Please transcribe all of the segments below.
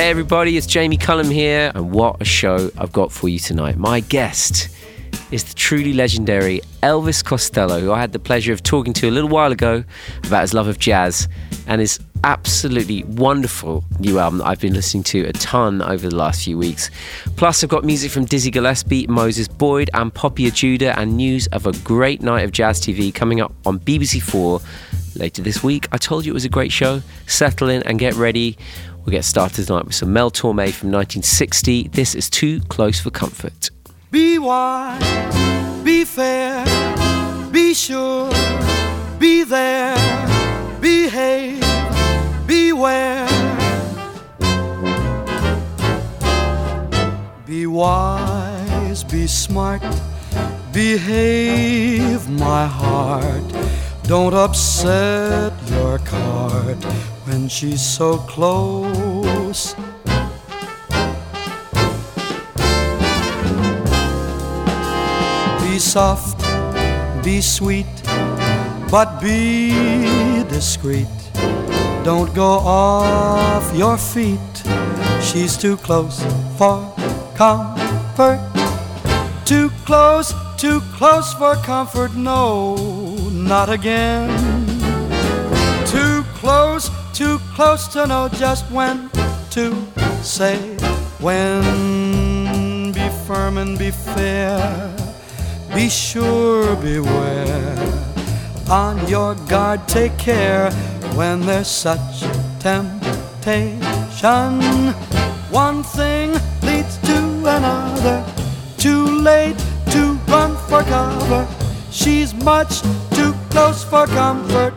Hey everybody, it's Jamie Cullum here, and what a show I've got for you tonight. My guest is the truly legendary Elvis Costello, who I had the pleasure of talking to a little while ago about his love of jazz and his absolutely wonderful new album that I've been listening to a ton over the last few weeks. Plus, I've got music from Dizzy Gillespie, Moses Boyd, and Poppy Ajudha, and news of a great night of jazz TV coming up on BBC Four later this week. I told you it was a great show. Settle in and get ready. We'll get started tonight with some Mel Torme from 1960. This is Too Close for Comfort. Be wise, be fair, be sure, be there, behave, beware. Be wise, be smart, behave, my heart. Don't upset your cart when she's so close. Be soft, be sweet, but be discreet. Don't go off your feet. She's too close for comfort. Too close, too close for comfort. No, not again. Too close, too close to know just when to say when. Be firm and be fair. Be sure, beware. On your guard, take care when there's such temptation. One thing leads to another. Too late to run for cover. She's much close for comfort.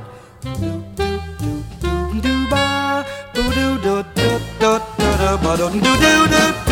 Do-ba, do-do-do-do-do-do-do-do-do-do.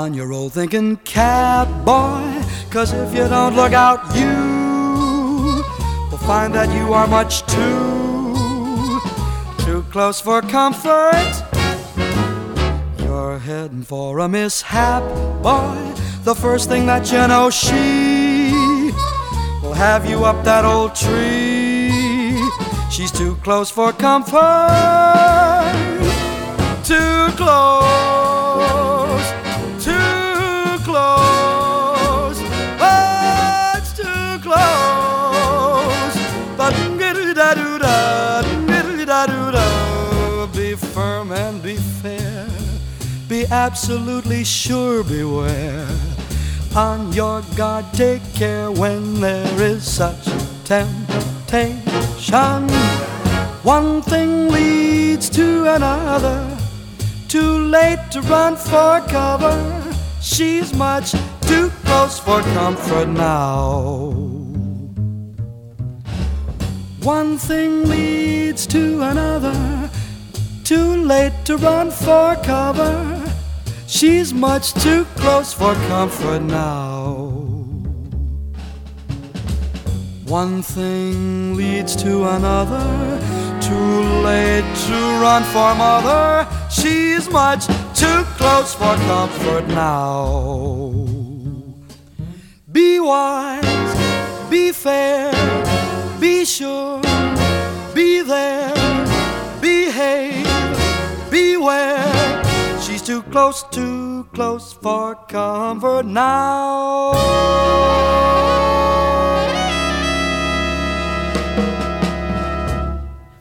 On your old thinking cat, boy, cause if you don't look out, you will find that you are much too, too close for comfort. You're heading for a mishap, boy. The first thing that you know, she will have you up that old tree. She's too close for comfort. Too close, absolutely sure, beware. On your guard, take care when there is such temptation. One thing leads to another. Too late to run for cover. She's much too close for comfort now. One thing leads to another. Too late to run for cover. She's much too close for comfort now. One thing leads to another. Too late to run for mother. She's much too close for comfort now. Be wise, be fair, be sure, be there, behave, beware. Too close, too close for comfort now.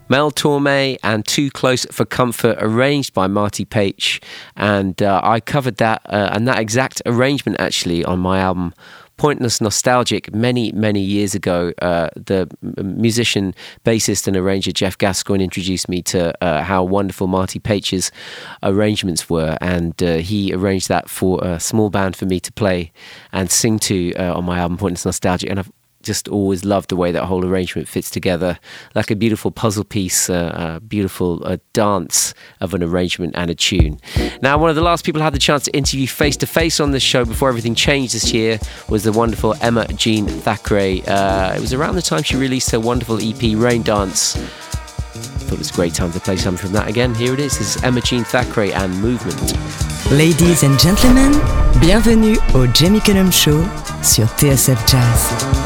Mel Torme and Too Close for Comfort, arranged by Marty Page. And uh, I covered that uh, and that exact arrangement actually on my album Pointless Nostalgic many, many years ago. Uh, the musician, bassist, and arranger Geoff Gascoyne introduced me to uh, how wonderful Marty Page's arrangements were. And uh, he arranged that for a small band for me to play and sing to uh, on my album Pointless Nostalgic. And I've just always loved the way that whole arrangement fits together, like a beautiful puzzle piece, uh, a beautiful uh, dance of an arrangement and a tune. Now, one of the last people I had the chance to interview face to face on this show before everything changed this year was the wonderful Emma Jean Thackray. Uh, it was around the time she released her wonderful EP Rain Dance. I Thought it was a great time to play something from that again. Here it is. This is Emma Jean Thackray and Movement. Ladies and gentlemen, bienvenue au Jamie Cullum Show sur TSF Jazz.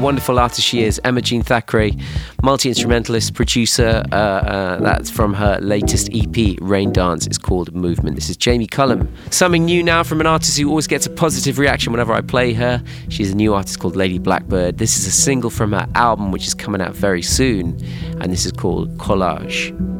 Wonderful artist she is, Emma Jean Thackray, multi instrumentalist, producer. Uh, uh, that's from her latest EP, Rain Dance. It's called Movement. This is Jamie Cullum. Something new now from an artist who always gets a positive reaction whenever I play her. She's a new artist called Lady Blackbird. This is a single from her album, which is coming out very soon, and this is called Collage.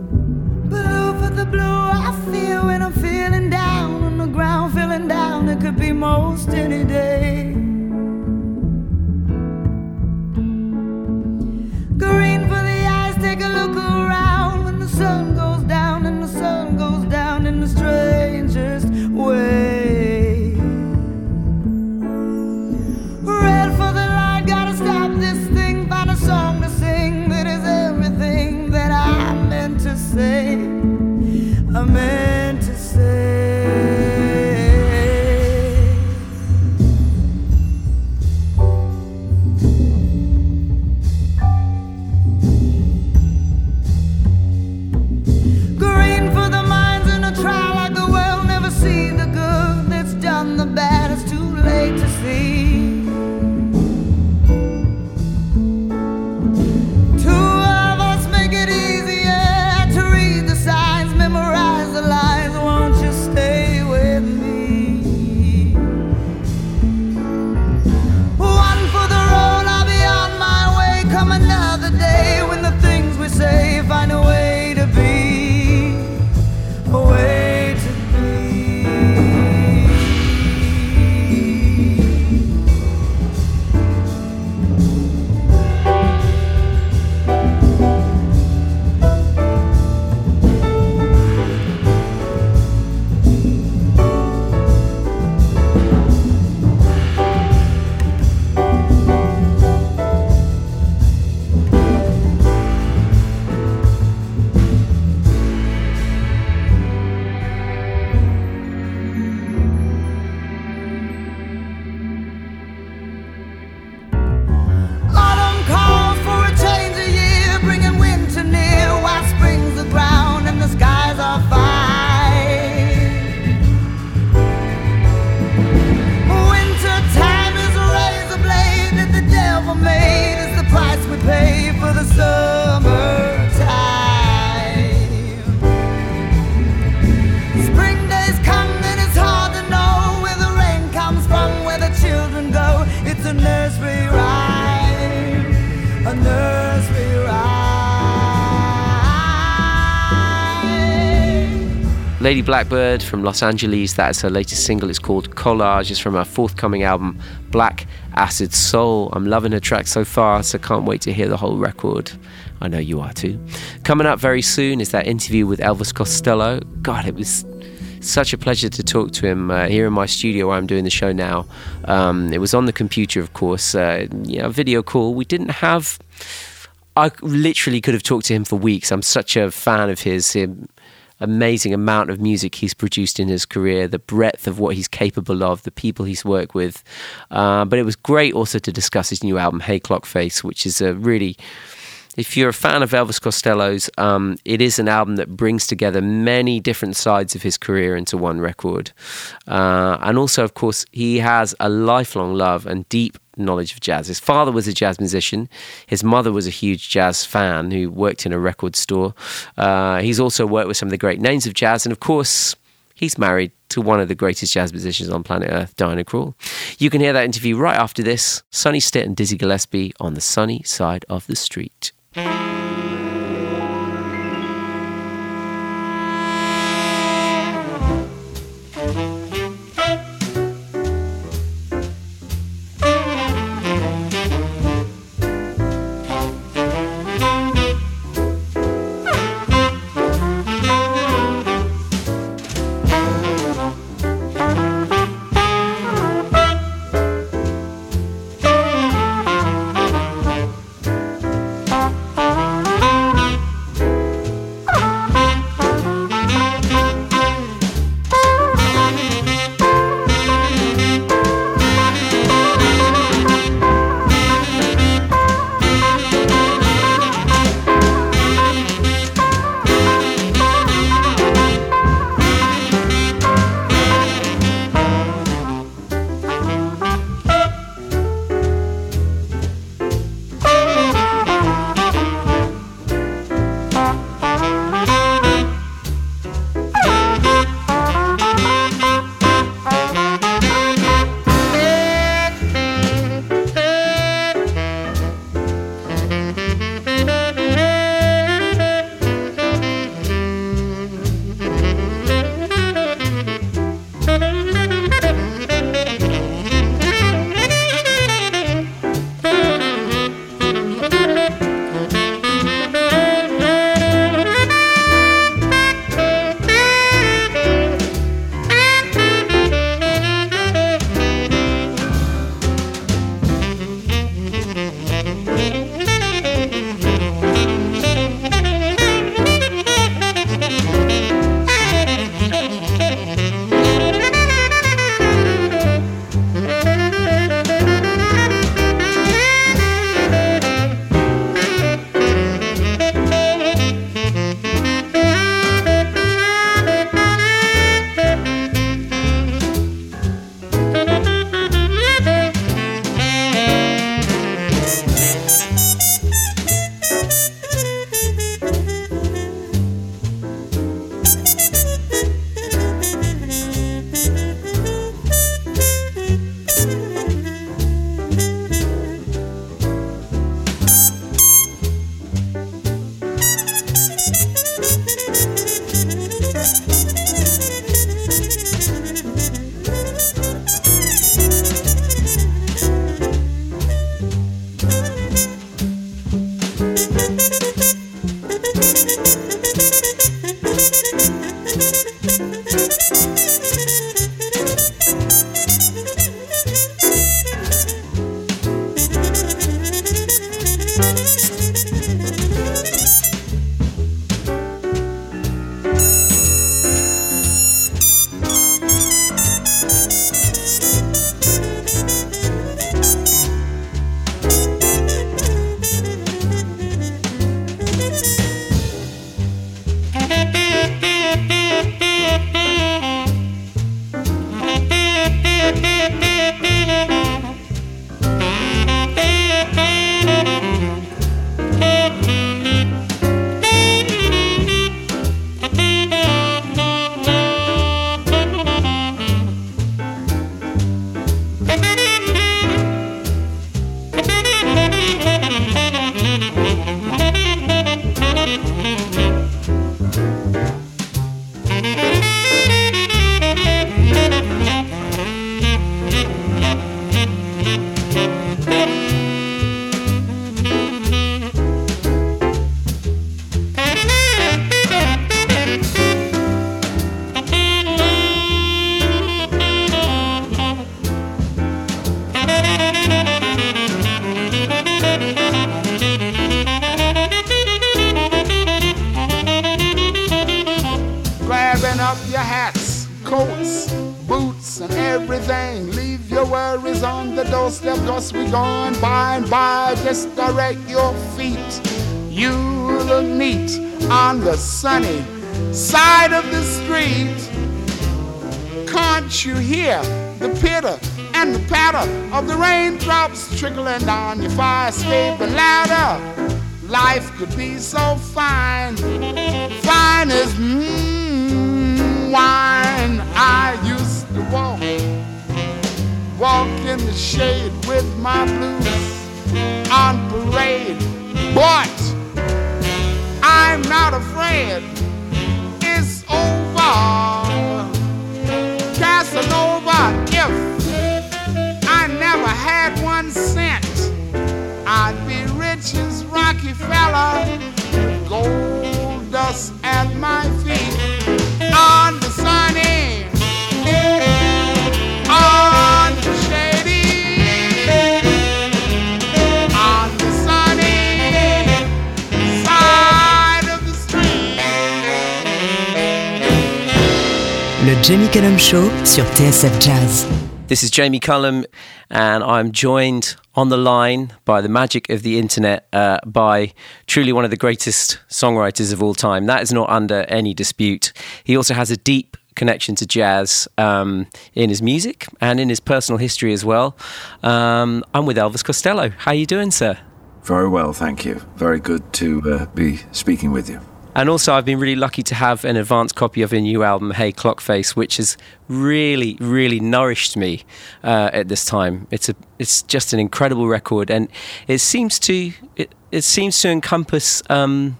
Lady Blackbird from Los Angeles, that is her latest single. It's called Collage. It's from her forthcoming album, Black Acid Soul. I'm loving her track so far, so can't wait to hear the whole record. I know you are too. Coming up very soon is that interview with Elvis Costello. God, it was such a pleasure to talk to him uh, here in my studio where I'm doing the show now. Um, it was on the computer, of course, uh, you know, video call. We didn't have. I literally could have talked to him for weeks. I'm such a fan of his. Him, amazing amount of music he's produced in his career, the breadth of what he's capable of, the people he's worked with. Uh, but it was great also to discuss his new album, Hey Clockface, which is a really if you're a fan of Elvis Costello's, um, it is an album that brings together many different sides of his career into one record. Uh, and also, of course, he has a lifelong love and deep knowledge of jazz. His father was a jazz musician. His mother was a huge jazz fan who worked in a record store. Uh, he's also worked with some of the great names of jazz. And of course, he's married to one of the greatest jazz musicians on planet Earth, Diana Krall. You can hear that interview right after this. Sonny Stitt and Dizzy Gillespie on the sunny side of the street. Boots, cause we going by and by. Just direct your feet. You look neat on the sunny side of the street. Can't you hear the pitter and the patter of the raindrops trickling down your fire escaping ladder? Life could be so fine, fine as mm, wine. I used to walk, walk in the shade with my blues on parade, but I'm not afraid. It's over, Casanova. If I never had one cent, I'd be rich as Rockefeller gold dust at my feet Le Jamie Cullum Show sur TSF Jazz. This is Jamie Cullum, and I'm joined on the line by the magic of the internet uh, by truly one of the greatest songwriters of all time. That is not under any dispute. He also has a deep connection to jazz um, in his music and in his personal history as well. Um, I'm with Elvis Costello. How are you doing, sir? Very well, thank you. Very good to uh, be speaking with you. And also, I've been really lucky to have an advanced copy of your new album, Hey Clockface, which has really, really nourished me uh, at this time. It's a, it's just an incredible record, and it seems to, it, it seems to encompass um,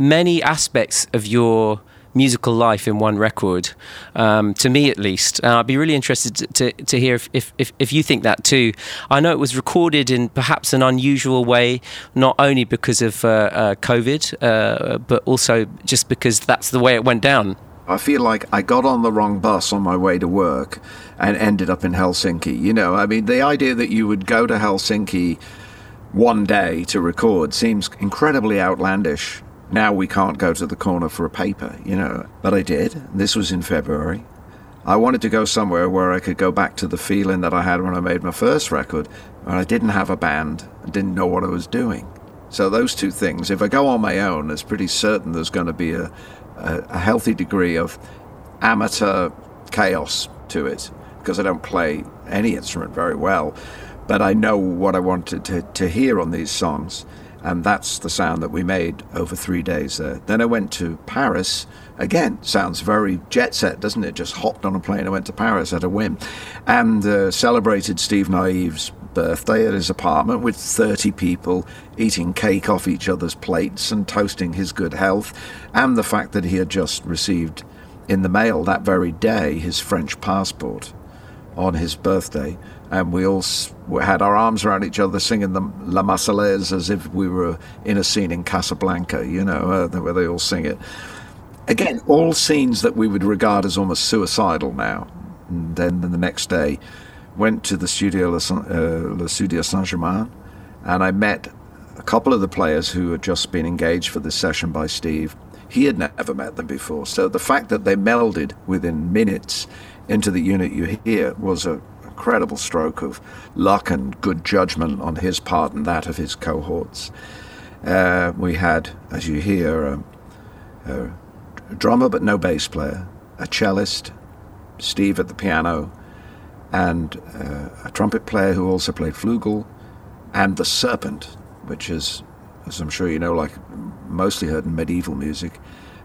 many aspects of your musical life in one record, um, to me at least. And I'd be really interested to, to, to hear if, if, if, if you think that too. I know it was recorded in perhaps an unusual way, not only because of uh, uh, COVID, uh, but also just because that's the way it went down. I feel like I got on the wrong bus on my way to work and ended up in Helsinki. You know, I mean, the idea that you would go to Helsinki one day to record seems incredibly outlandish. Now we can't go to the corner for a paper, you know. But I did. This was in February. I wanted to go somewhere where I could go back to the feeling that I had when I made my first record, and I didn't have a band, I didn't know what I was doing. So those two things, if I go on my own, it's pretty certain there's going to be a, a, a healthy degree of amateur chaos to it, because I don't play any instrument very well, but I know what I wanted to, to hear on these songs and that's the sound that we made over three days there. Then I went to Paris. Again, sounds very jet set, doesn't it? Just hopped on a plane and went to Paris at a whim, and uh, celebrated Steve Nieve's birthday at his apartment with 30 people eating cake off each other's plates and toasting his good health, and the fact that he had just received in the mail that very day his French passport on his birthday and we all had our arms around each other singing the La Marseillaise as if we were in a scene in Casablanca, you know, uh, where they all sing it. Again, all scenes that we would regard as almost suicidal now. And then the next day, went to the studio Le, uh, Le Studio Saint Germain, and I met a couple of the players who had just been engaged for this session by Steve. He had never met them before, so the fact that they melded within minutes into the unit you hear was a incredible stroke of luck and good judgment on his part and that of his cohorts. Uh, we had, as you hear, a, a drummer but no bass player, a cellist, Steve at the piano, and uh, a trumpet player who also played flugel, and the serpent, which is, as I'm sure you know, like mostly heard in medieval music,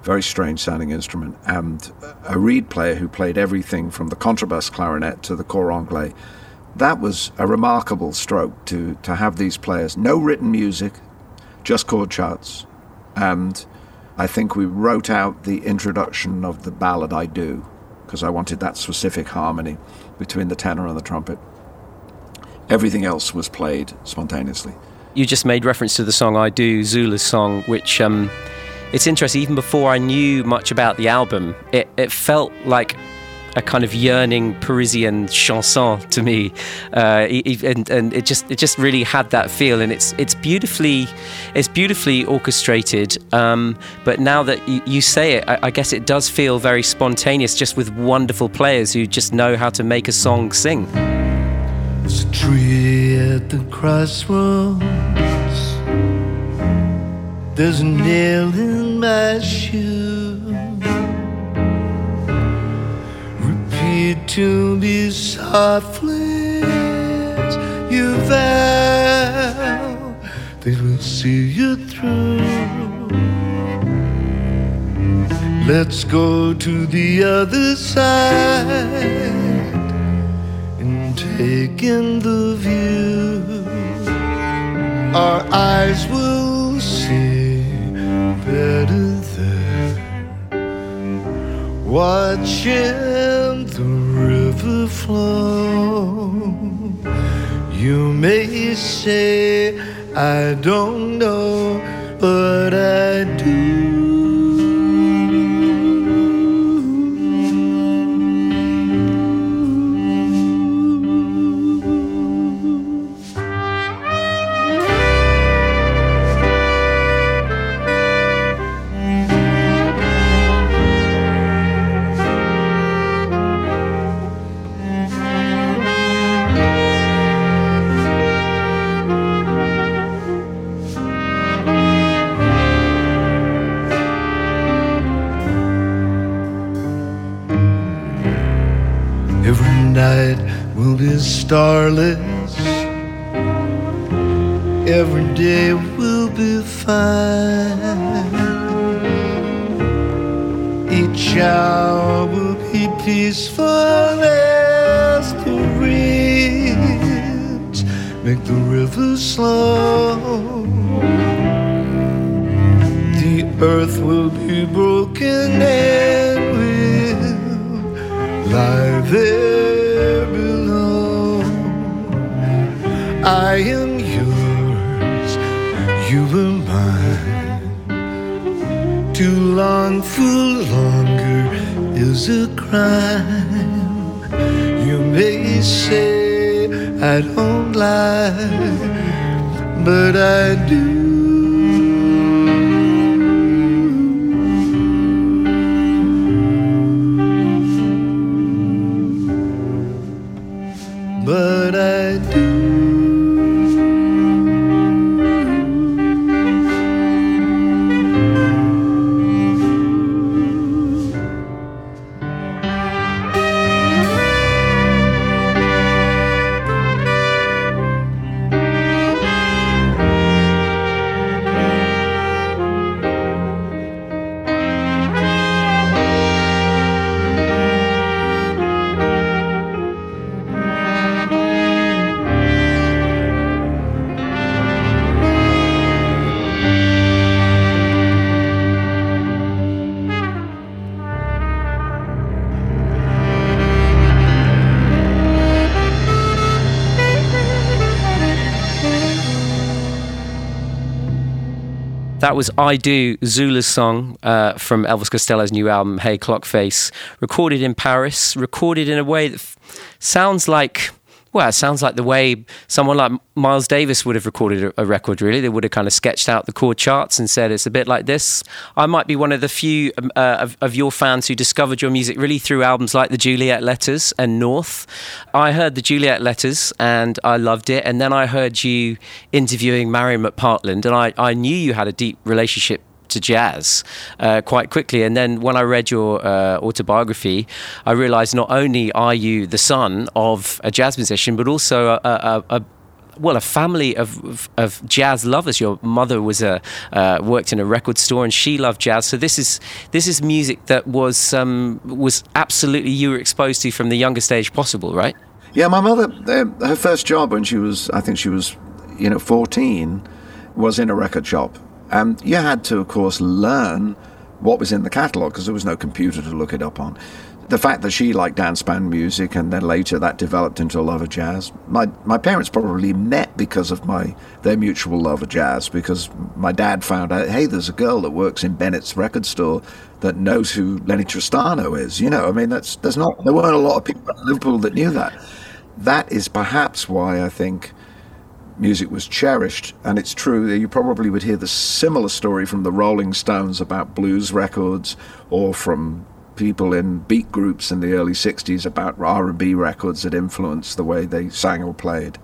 very strange sounding instrument, and a reed player who played everything from the contrabass clarinet to the cor anglais. That was a remarkable stroke to, to have these players. No written music, just chord charts. And I think we wrote out the introduction of the ballad I Do, because I wanted that specific harmony between the tenor and the trumpet. Everything else was played spontaneously. You just made reference to the song I Do, Zula's song, which um, it's interesting. Even before I knew much about the album, it, it felt like a kind of yearning Parisian chanson to me, uh, and, and it just it just really had that feel, and it's it's beautifully it's beautifully orchestrated. Um, but now that you, say it, I, I, guess it does feel very spontaneous, just with wonderful players who just know how to make a song sing. There's a tree at the crossroads. There's a nail in my shoe. Repeat to me softly as you vow they will see you through. Let's go to the other side and take in the view, our eyes will better there. Watching the river flow, you may say, I don't know, but I do. Starless. Every day will be fine. Each hour will be peaceful as the winds make the river slow. The earth will be broken and will lie there. Long for longer is a crime. You may say I don't lie, but I do. Was I Do, Zula's song uh, from Elvis Costello's new album, Hey Clockface, recorded in Paris, recorded in a way that f- sounds like well, it sounds like the way someone like Miles Davis would have recorded a, record, really. They would have kind of sketched out the chord charts and said it's a bit like this. I might be one of the few um, uh, of, of, your fans who discovered your music really through albums like the Juliet Letters and North. I heard the Juliet Letters and I loved it. And then I heard you interviewing Marian McPartland, and I, I knew you had a deep relationship to jazz uh, quite quickly. And then when I read your uh, autobiography, I realized not only are you the son of a jazz musician, but also a, a, a well, a family of, of, jazz lovers. Your mother was a uh, worked in a record store, and she loved jazz. So this is this is music that was um, was absolutely you were exposed to from the youngest age possible, right? Yeah, my mother, her first job when she was, I think she was, you know, fourteen, was in a record shop and you had to, of course, learn what was in the catalogue because there was no computer to look it up on. the fact that she liked dance band music and then later that developed into a love of jazz. My my parents probably met because of my their mutual love of jazz because my dad found out, hey, there's a girl that works in Bennett's record store that knows who Lennie Tristano is. You know, I mean, that's there's not there weren't a lot of people in Liverpool that knew that. That is perhaps why I think music was cherished. And it's true that you probably would hear the similar story from the Rolling Stones about blues records or from people in beat groups in the early 60s about R&B records that influenced the way they sang or played.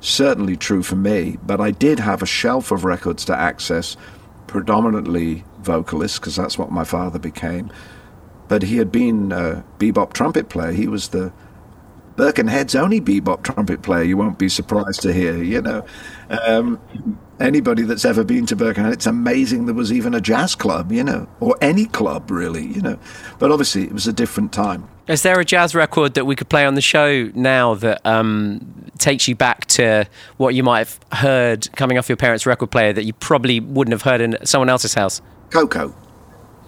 Certainly true for me, but I did have a shelf of records to access, predominantly vocalists, because that's what my father became. But he had been a bebop trumpet player. He was the Birkenhead's only bebop trumpet player, you won't be surprised to hear, you know. Um, anybody that's ever been to Birkenhead, it's amazing there was even a jazz club, you know, or any club really, you know. But obviously, it was a different time. Is there a jazz record that we could play on the show now that um, takes you back to what you might have heard coming off your parents' record player that you probably wouldn't have heard in someone else's house? Koko.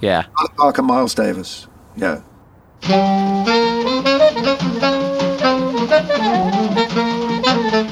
Yeah. Parker Miles Davis. Yeah. Jamie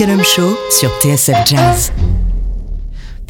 Cullum Show sur TSF Jazz.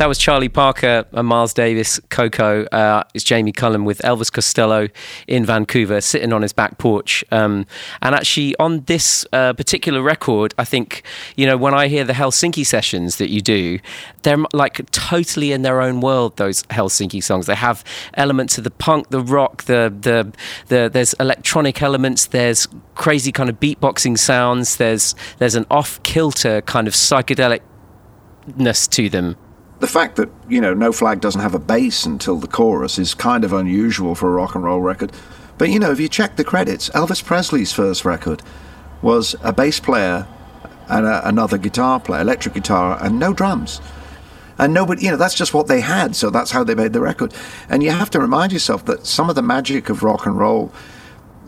That was Charlie Parker and Miles Davis, Koko. Uh, it's Jamie Cullum with Elvis Costello in Vancouver, sitting on his back porch. Um, and actually, on this uh, particular record, I think, you know, when I hear the Helsinki sessions that you do, they're like totally in their own world, those Helsinki songs. They have elements of the punk, the rock, the, the, the there's electronic elements, there's crazy kind of beatboxing sounds, there's, there's an off kilter kind of psychedelicness to them the fact that you know No Flag doesn't have a bass until the chorus is kind of unusual for a rock and roll record. But you know, if you check the credits, Elvis Presley's first record was a bass player and a, another guitar player, electric guitar, and no drums. And nobody, you know, that's just what they had, so that's how they made the record. And you have to remind yourself that some of the magic of rock and roll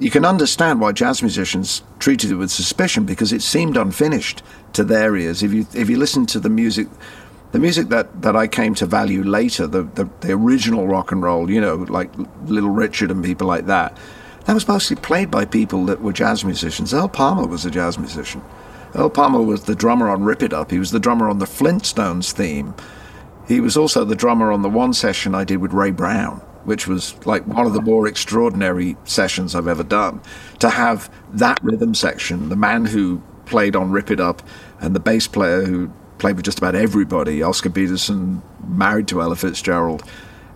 you can understand why jazz musicians treated it with suspicion because it seemed unfinished to their ears. If you if you listen to the music, the music that, that I came to value later, the, the the original rock and roll, you know, like Little Richard and people like that, that was mostly played by people that were jazz musicians. Earl Palmer was a jazz musician. Earl Palmer was the drummer on Rip It Up. He was the drummer on the Flintstones theme. He was also the drummer on the one session I did with Ray Brown, which was like one of the more extraordinary sessions I've ever done. To have that rhythm section, the man who played on Rip It Up, and the bass player who played with just about everybody, Oscar Peterson, married to Ella Fitzgerald,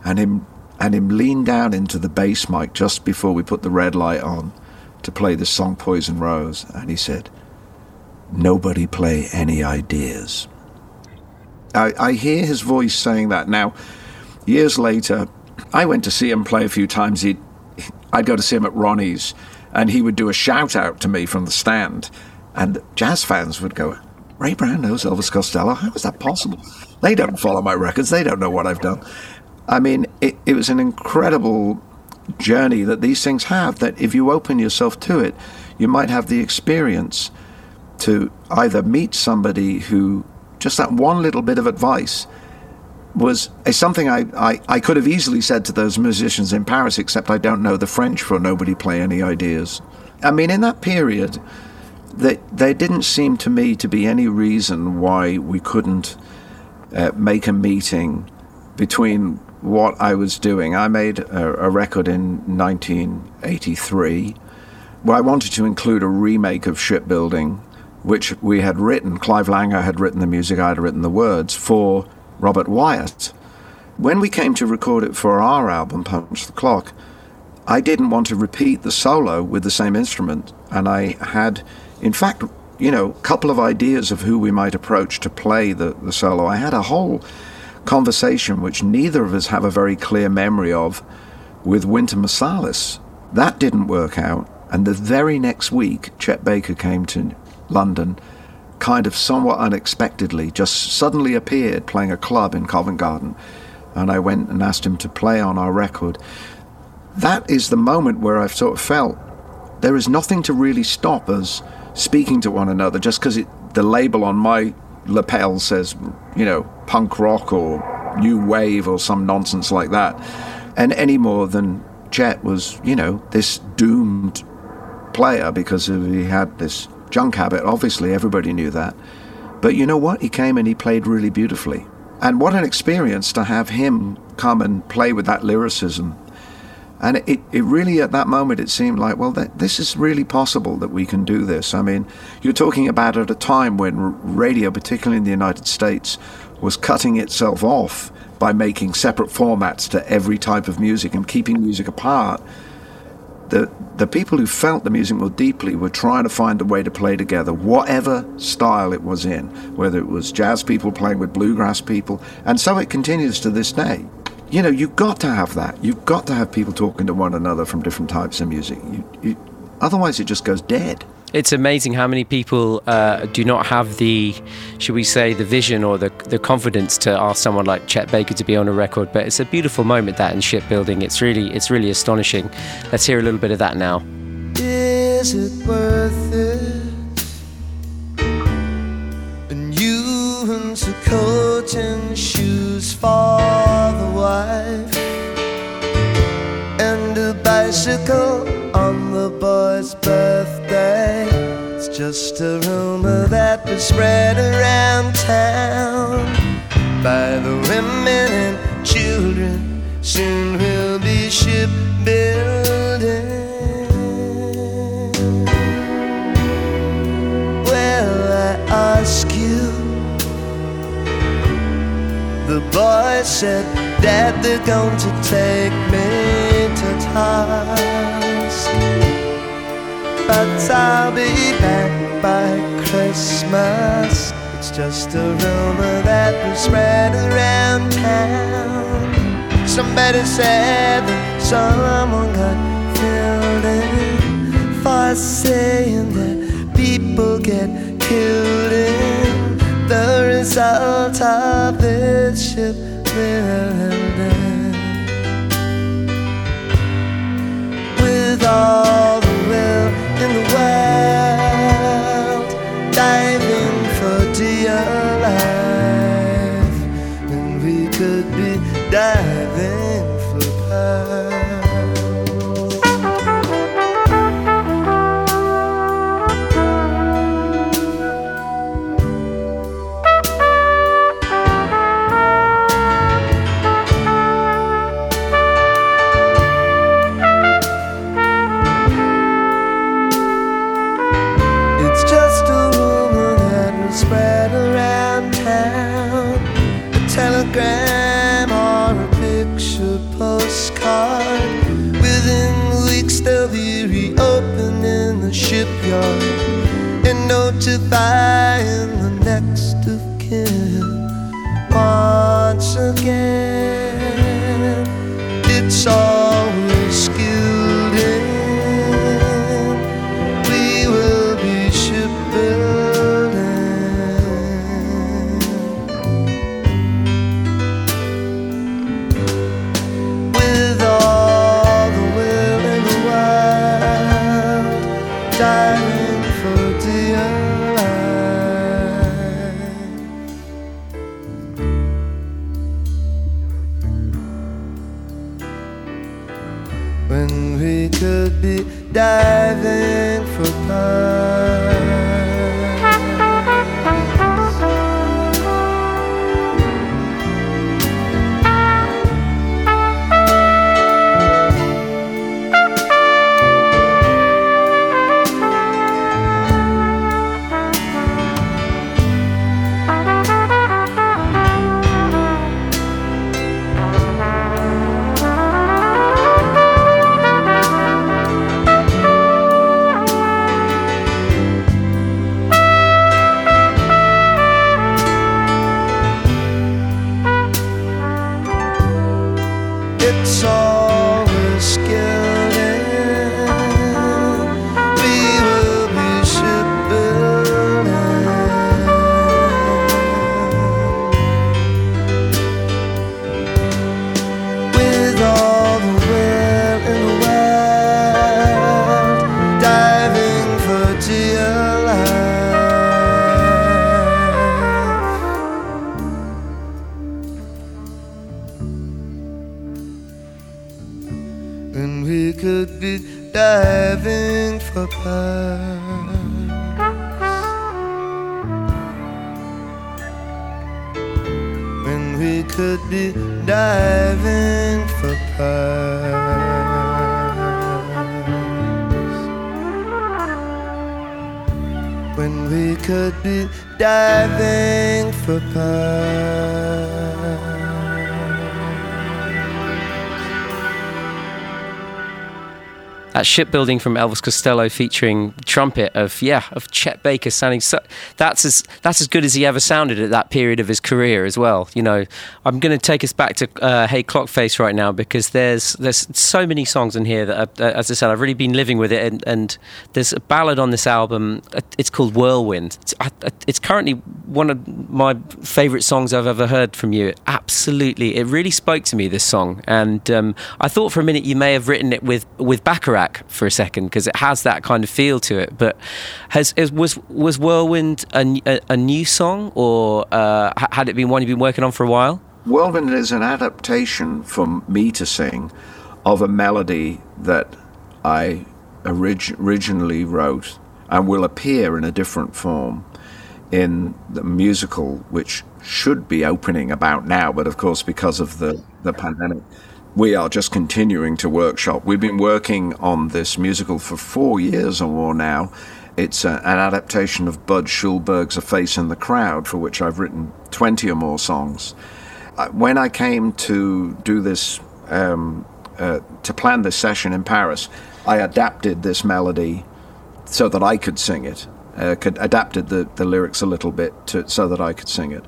and him and him lean down into the bass mic just before we put the red light on to play the song Poison Rose, and he said, Nobody play any ideas. I, I hear his voice saying that. Now, years later, I went to see him play a few times. He'd, I'd go to see him at Ronnie's, and he would do a shout out to me from the stand. And jazz fans would go, Ray Brown knows Elvis Costello. How is that possible? They don't follow my records. They don't know what I've done. I mean, it, it was an incredible journey that these things have, that if you open yourself to it, you might have the experience to either meet somebody who just that one little bit of advice was something I, I, I could have easily said to those musicians in Paris, except I don't know the French for nobody play any ideas. I mean, in that period, there, there didn't seem to me to be any reason why we couldn't uh, make a meeting between what I was doing. I made a, a record in 1983 where I wanted to include a remake of Shipbuilding which we had written. Clive Langer had written the music, I had written the words for Robert Wyatt. When we came to record it for our album, Punch the Clock, I didn't want to repeat the solo with the same instrument, and I had, in fact, you know, a couple of ideas of who we might approach to play the, the solo. I had a whole conversation which neither of us have a very clear memory of with Wynton Marsalis. That didn't work out, and the very next week, Chet Baker came to London, kind of somewhat unexpectedly, just suddenly appeared playing a club in Covent Garden. And I went and asked him to play on our record. That is the moment where I've sort of felt there is nothing to really stop us speaking to one another just because the label on my lapel says, you know, punk rock or new wave or some nonsense like that. And any more than Chet was, you know, this doomed player because he had this junk habit, obviously, everybody knew that. But you know what? He came and he played really beautifully. And what an experience to have him come and play with that lyricism. And it, it really, at that moment, it seemed like, well, that, this is really possible that we can do this. I mean, you're talking about at a time when radio, particularly in the United States, was cutting itself off by making separate formats to every type of music and keeping music apart the the people who felt the music more deeply were trying to find a way to play together, whatever style it was in, whether it was jazz people playing with bluegrass people, and so it continues to this day. You know, you've got to have that. You've got to have people talking to one another from different types of music. You, you, otherwise, it just goes dead it's amazing how many people uh, do not have the, should we say, the vision or the, the confidence to ask someone like Chet Baker to be on a record. But it's a beautiful moment that in shipbuilding. It's really, it's really astonishing. Let's hear a little bit of that now. Is it worth it? You into coat and shoes for the wife, and a bicycle on the boy's birthday. It's just a rumor that was spread around town by the women and children. Soon we'll be shipbuilding. Well, I ask you. The boy said, Dad, they're going to take me to task but I'll be back by Christmas. It's just a rumor that was spread around town. Somebody said that someone got killed in for saying that people get killed in dance out of this ship With all the will in the world could be diving for pearls. That shipbuilding from Elvis Costello featuring trumpet of yeah of Chet Baker sounding so that's as that's as good as he ever sounded at that period of his career as well. You know, I'm going to take us back to uh, Hey Clockface right now because there's there's so many songs in here that uh, as I said I've really been living with it and, and there's a ballad on this album. uh, It's called Whirlwind. It's, I, it's currently one of my favourite songs I've ever heard from you. Absolutely, it really spoke to me this song, and um, I thought for a minute you may have written it with with Bacharach for a second because it has that kind of feel to it. But has is, was was Whirlwind a new song, or uh, had it been one you've been working on for a while? Whirlwind is an adaptation for me to sing of a melody that I orig- originally wrote and will appear in a different form in the musical, which should be opening about now, but of course, because of the, the pandemic, we are just continuing to workshop. We've been working on this musical for four years or more now. It's a, an adaptation of Bud Schulberg's A Face in the Crowd, for which I've written 20 or more songs. Uh, When I came to do this, um, uh, to plan this session in Paris, I adapted this melody so that I could sing it. Uh, could adapted the, the lyrics a little bit to, so that I could sing it.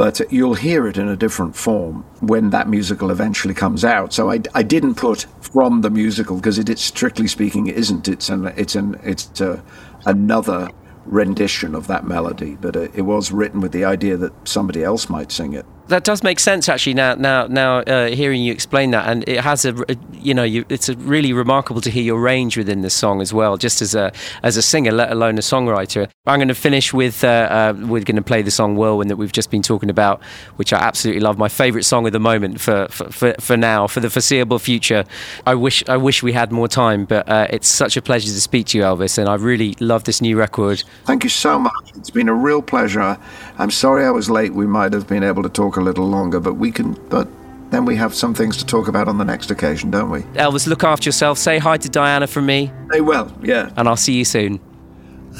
But you'll hear it in a different form when that musical eventually comes out. So I, I didn't put from the musical because it, it's strictly speaking it isn't. It's an it's an it's a, another rendition of that melody. But it, it was written with the idea that somebody else might sing it. That does make sense, actually. Now, now, now, uh, hearing you explain that, and it has a, a- you know, you, it's a really remarkable to hear your range within this song as well, just as a as a singer, let alone a songwriter. I'm going to finish with uh, uh, we're going to play the song "Whirlwind" that we've just been talking about, which I absolutely love. My favourite song of the moment for, for for for now, for the foreseeable future. I wish I wish we had more time, but uh, it's such a pleasure to speak to you, Elvis, and I really love this new record. Thank you so much. It's been a real pleasure. I'm sorry I was late. We might have been able to talk a little longer, but we can. But then we have some things to talk about on the next occasion, don't we? Elvis, look after yourself. Say hi to Diana from me, Hey, well, yeah. and I'll see you soon.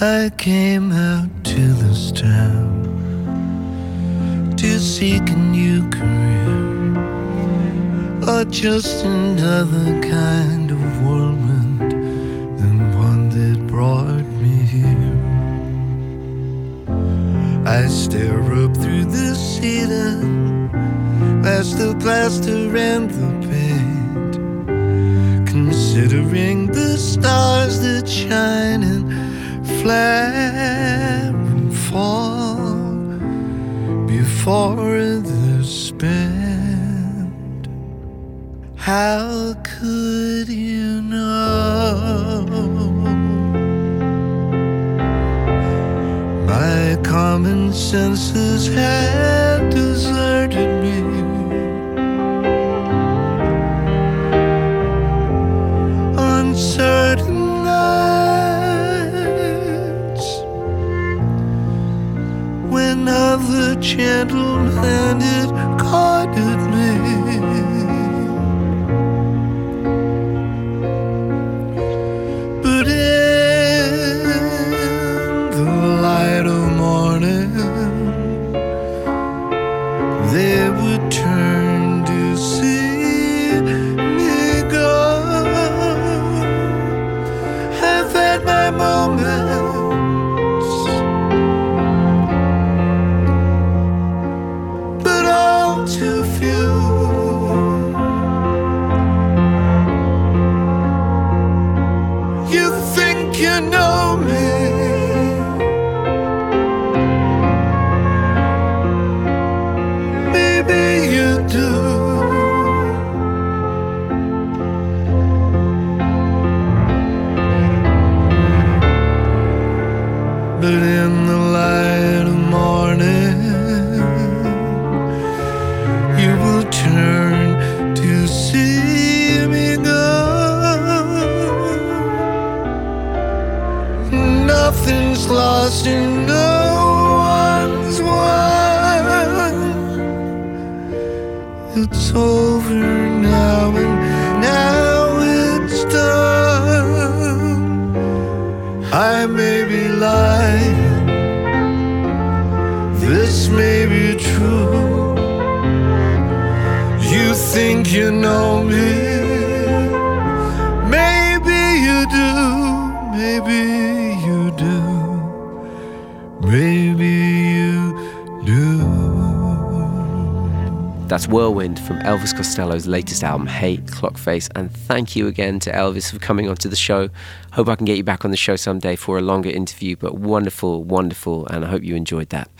I came out to this town to seek a new career, or just another kind of whirlwind than one that brought here. stare up through the ceiling, past the plaster and the paint, considering the stars that shine and flare and fall before the spend. How could you know? My common senses had deserted me. On certain nights, when other gentle-handed guarded me. But Whirlwind from Elvis Costello's latest album, Hey Clockface. And thank you again to Elvis for coming onto the show. Hope I can get you back on the show someday for a longer interview, but wonderful, wonderful. And I hope you enjoyed that.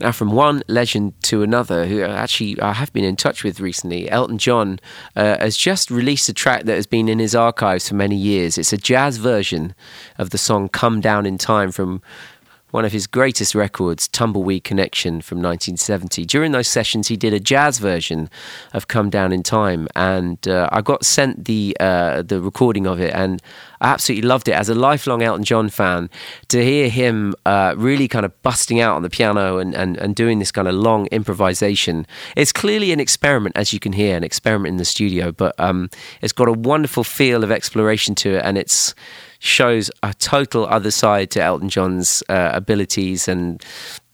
Now, from one legend to another, who actually I have been in touch with recently, Elton John uh, has just released a track that has been in his archives for many years. It's a jazz version of the song Come Down in Time from one of his greatest records, Tumbleweed Connection from 1970. During those sessions, he did a jazz version of Come Down in Time, and uh, I got sent the uh, the recording of it, and I absolutely loved it. As a lifelong Elton John fan, to hear him uh, really kind of busting out on the piano and, and, and doing this kind of long improvisation, it's clearly an experiment, as you can hear, an experiment in the studio, but um, it's got a wonderful feel of exploration to it, and it's shows a total other side to Elton John's uh, abilities and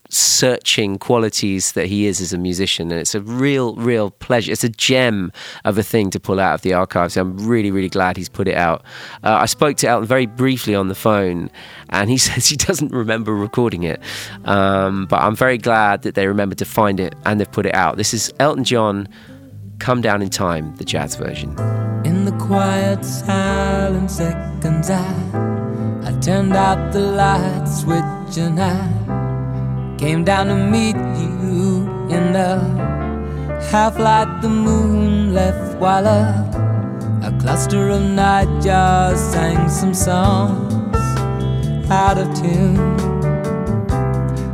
searching qualities that he is as a musician. And it's a real real pleasure. It's a gem of a thing to pull out of the archives. I'm really really glad he's put it out. Uh, i spoke to elton very briefly on the phone and he says he doesn't remember recording it. Um, but i'm very glad that they remembered to find it and they've put it out. This is elton john come down in time the jazz version In the quiet, silent seconds, I, I turned out the light switch and I came down to meet you in the half light the moon left while a, a cluster of nightjars sang some songs out of tune.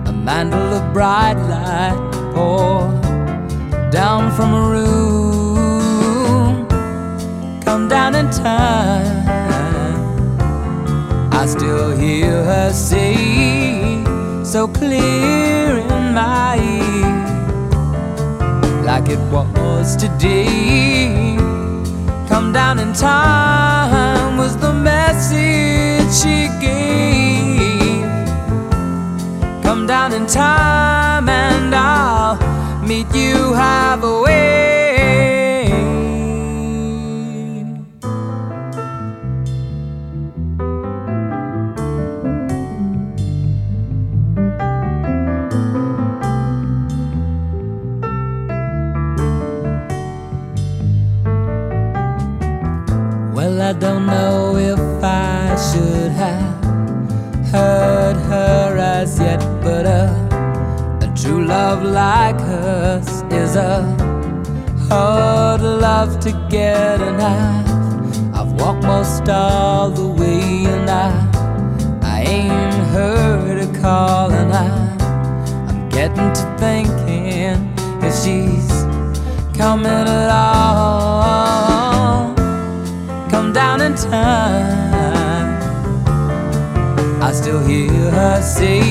A mantle of bright light poured down from a room come down in time. I still hear her say, so clear in my ear, like it was today. Come down in time was the message she gave. Come down in time and I'll meet you halfway. Heard her as yet, but a, a true love like hers is a hard love to get, and I've, I've walked most all the way, and I, I ain't heard a call, and I, I'm getting to thinking if she's coming at all. come down in time. I still hear her say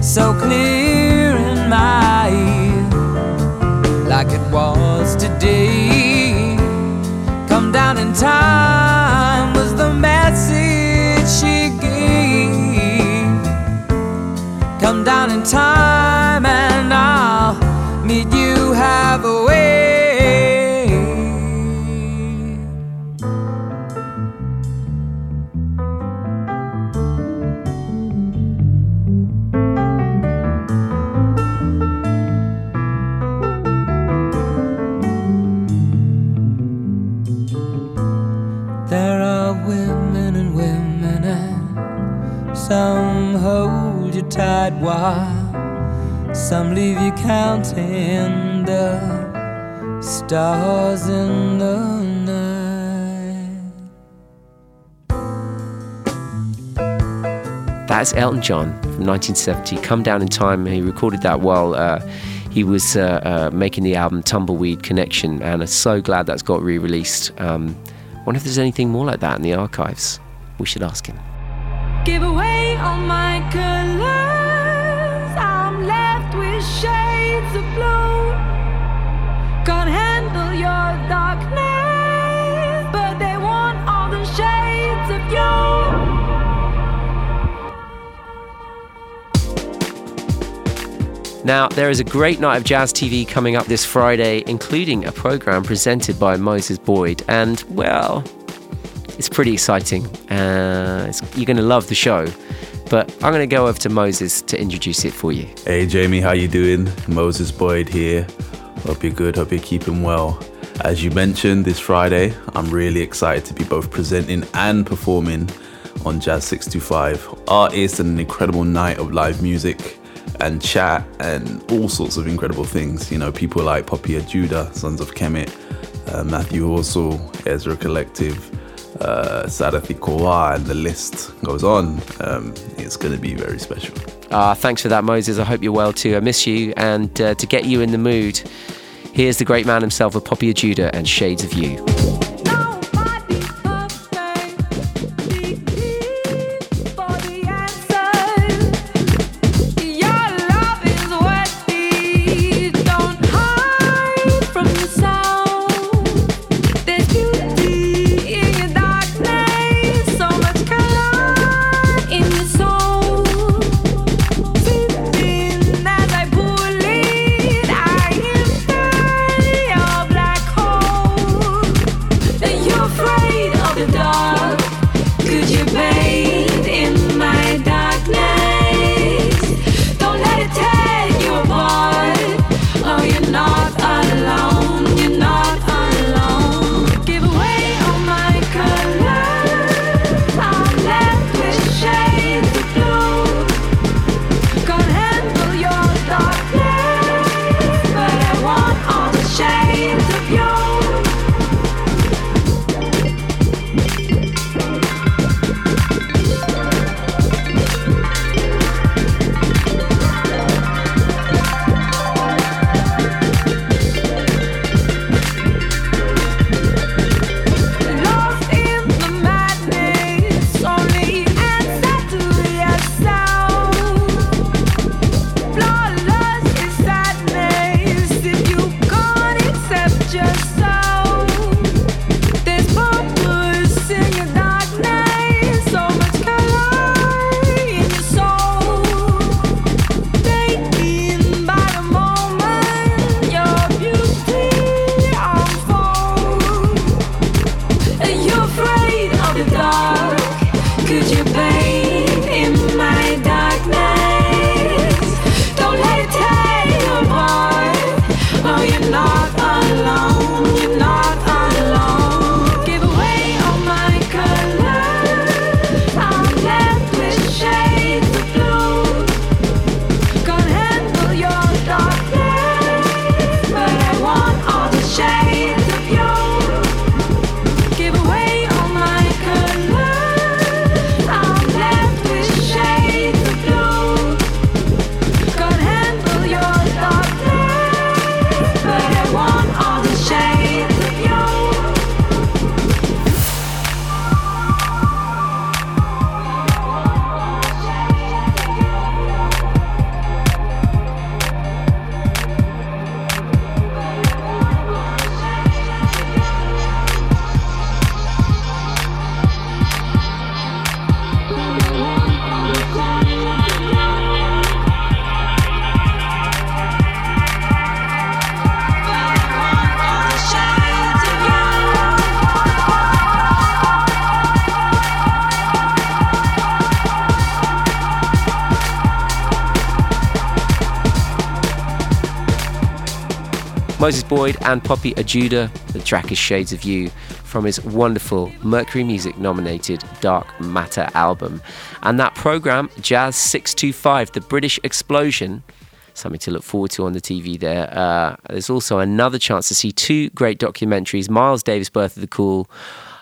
so clear in my ear, like it was today. Come down in time counting the stars in the night. That's Elton John from 1970. Come Down in Time. He recorded that while uh, he was uh, uh, making the album Tumbleweed Connection, and I'm so glad that's got re released. Um, wonder if there's anything more like that in the archives. We should ask him. Give away all my colors. I'm left with blue. Can't handle your darkness, but they want all the shades of you. Now, there is a great night of jazz TV coming up this Friday, including a program presented by Moses Boyd. And, well, it's pretty exciting. Uh, it's, you're going to love the show. But I'm going to go over to Moses to introduce it for you. Hey Jamie, how you doing? Moses Boyd here. Hope you're good. Hope you're keeping well. As you mentioned, this Friday, I'm really excited to be both presenting and performing on Jazz 625. Art is an incredible night of live music and chat and all sorts of incredible things. You know, people like Poppy Ajudha, Sons of Kemet, uh, Matthew Halsall, Ezra Collective, uh, Sadathi Kowa, and the list goes on. Um, it's going to be very special. Uh, thanks for that, Moses. I hope you're well too. I miss you. And uh, to get you in the mood, here's the great man himself with Poppy Ajudha and Shades of You. Moses Boyd and Poppy Ajudha. The track is Shades of You from his wonderful Mercury Music nominated Dark Matter album. And that program, Jazz 625, The British Explosion, something to look forward to on the TV there. Uh, there's also another chance to see two great documentaries Miles Davis, Birth of the Cool.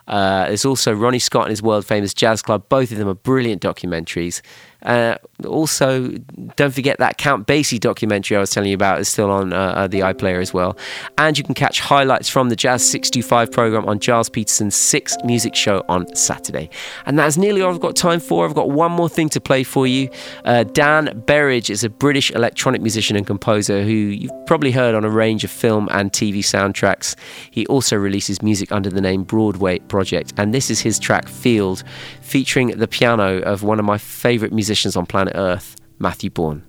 Uh, there's also Ronnie Scott and his world famous jazz club. Both of them are brilliant documentaries. Uh, also, don't forget that Count Basie documentary I was telling you about is still on uh, uh, the iPlayer as well. And you can catch highlights from the Jazz 625 program on Gilles Peterson's Six Music Show on Saturday. And that's nearly all I've got time for. I've got one more thing to play for you. Uh, Dan Berridge is a British electronic musician and composer who you've probably heard on a range of film and TV soundtracks. He also releases music under the name Broadway Project. And this is his track Field, featuring the piano of one of my favourite musicians on planet Earth, Matthew Bourne.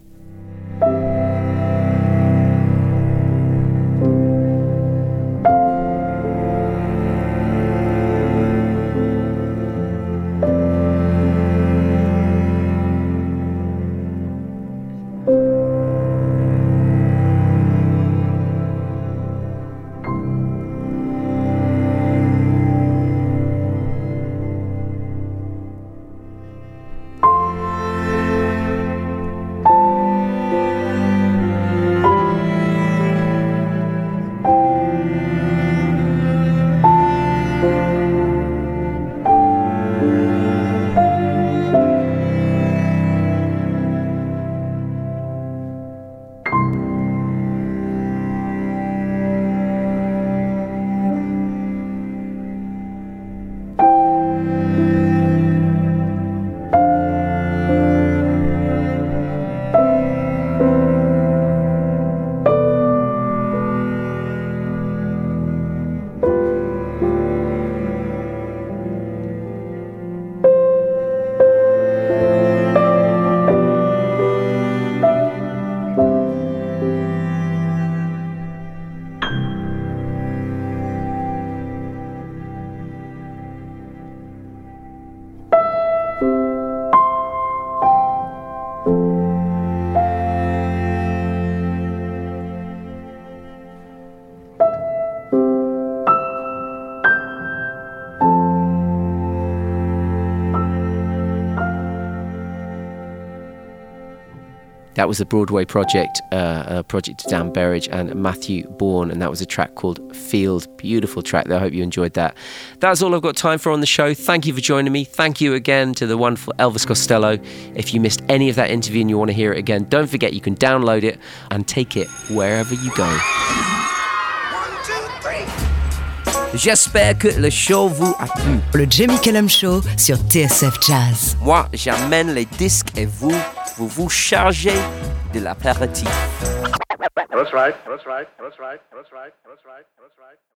That was the Broadway project, uh, a project to Dan Berridge and Matthew Bourne, and that was a track called Field. Beautiful track there. I hope you enjoyed that. That's all I've got time for on the show. Thank you for joining me. Thank you again to the wonderful Elvis Costello. If you missed any of that interview and you want to hear it again, don't forget you can download it and take it wherever you go. J'espère que le show vous a plu. Le Jamie Cullum Show sur TSF Jazz. Moi, j'amène les disques et vous, vous vous chargez de l'apéritif. That's.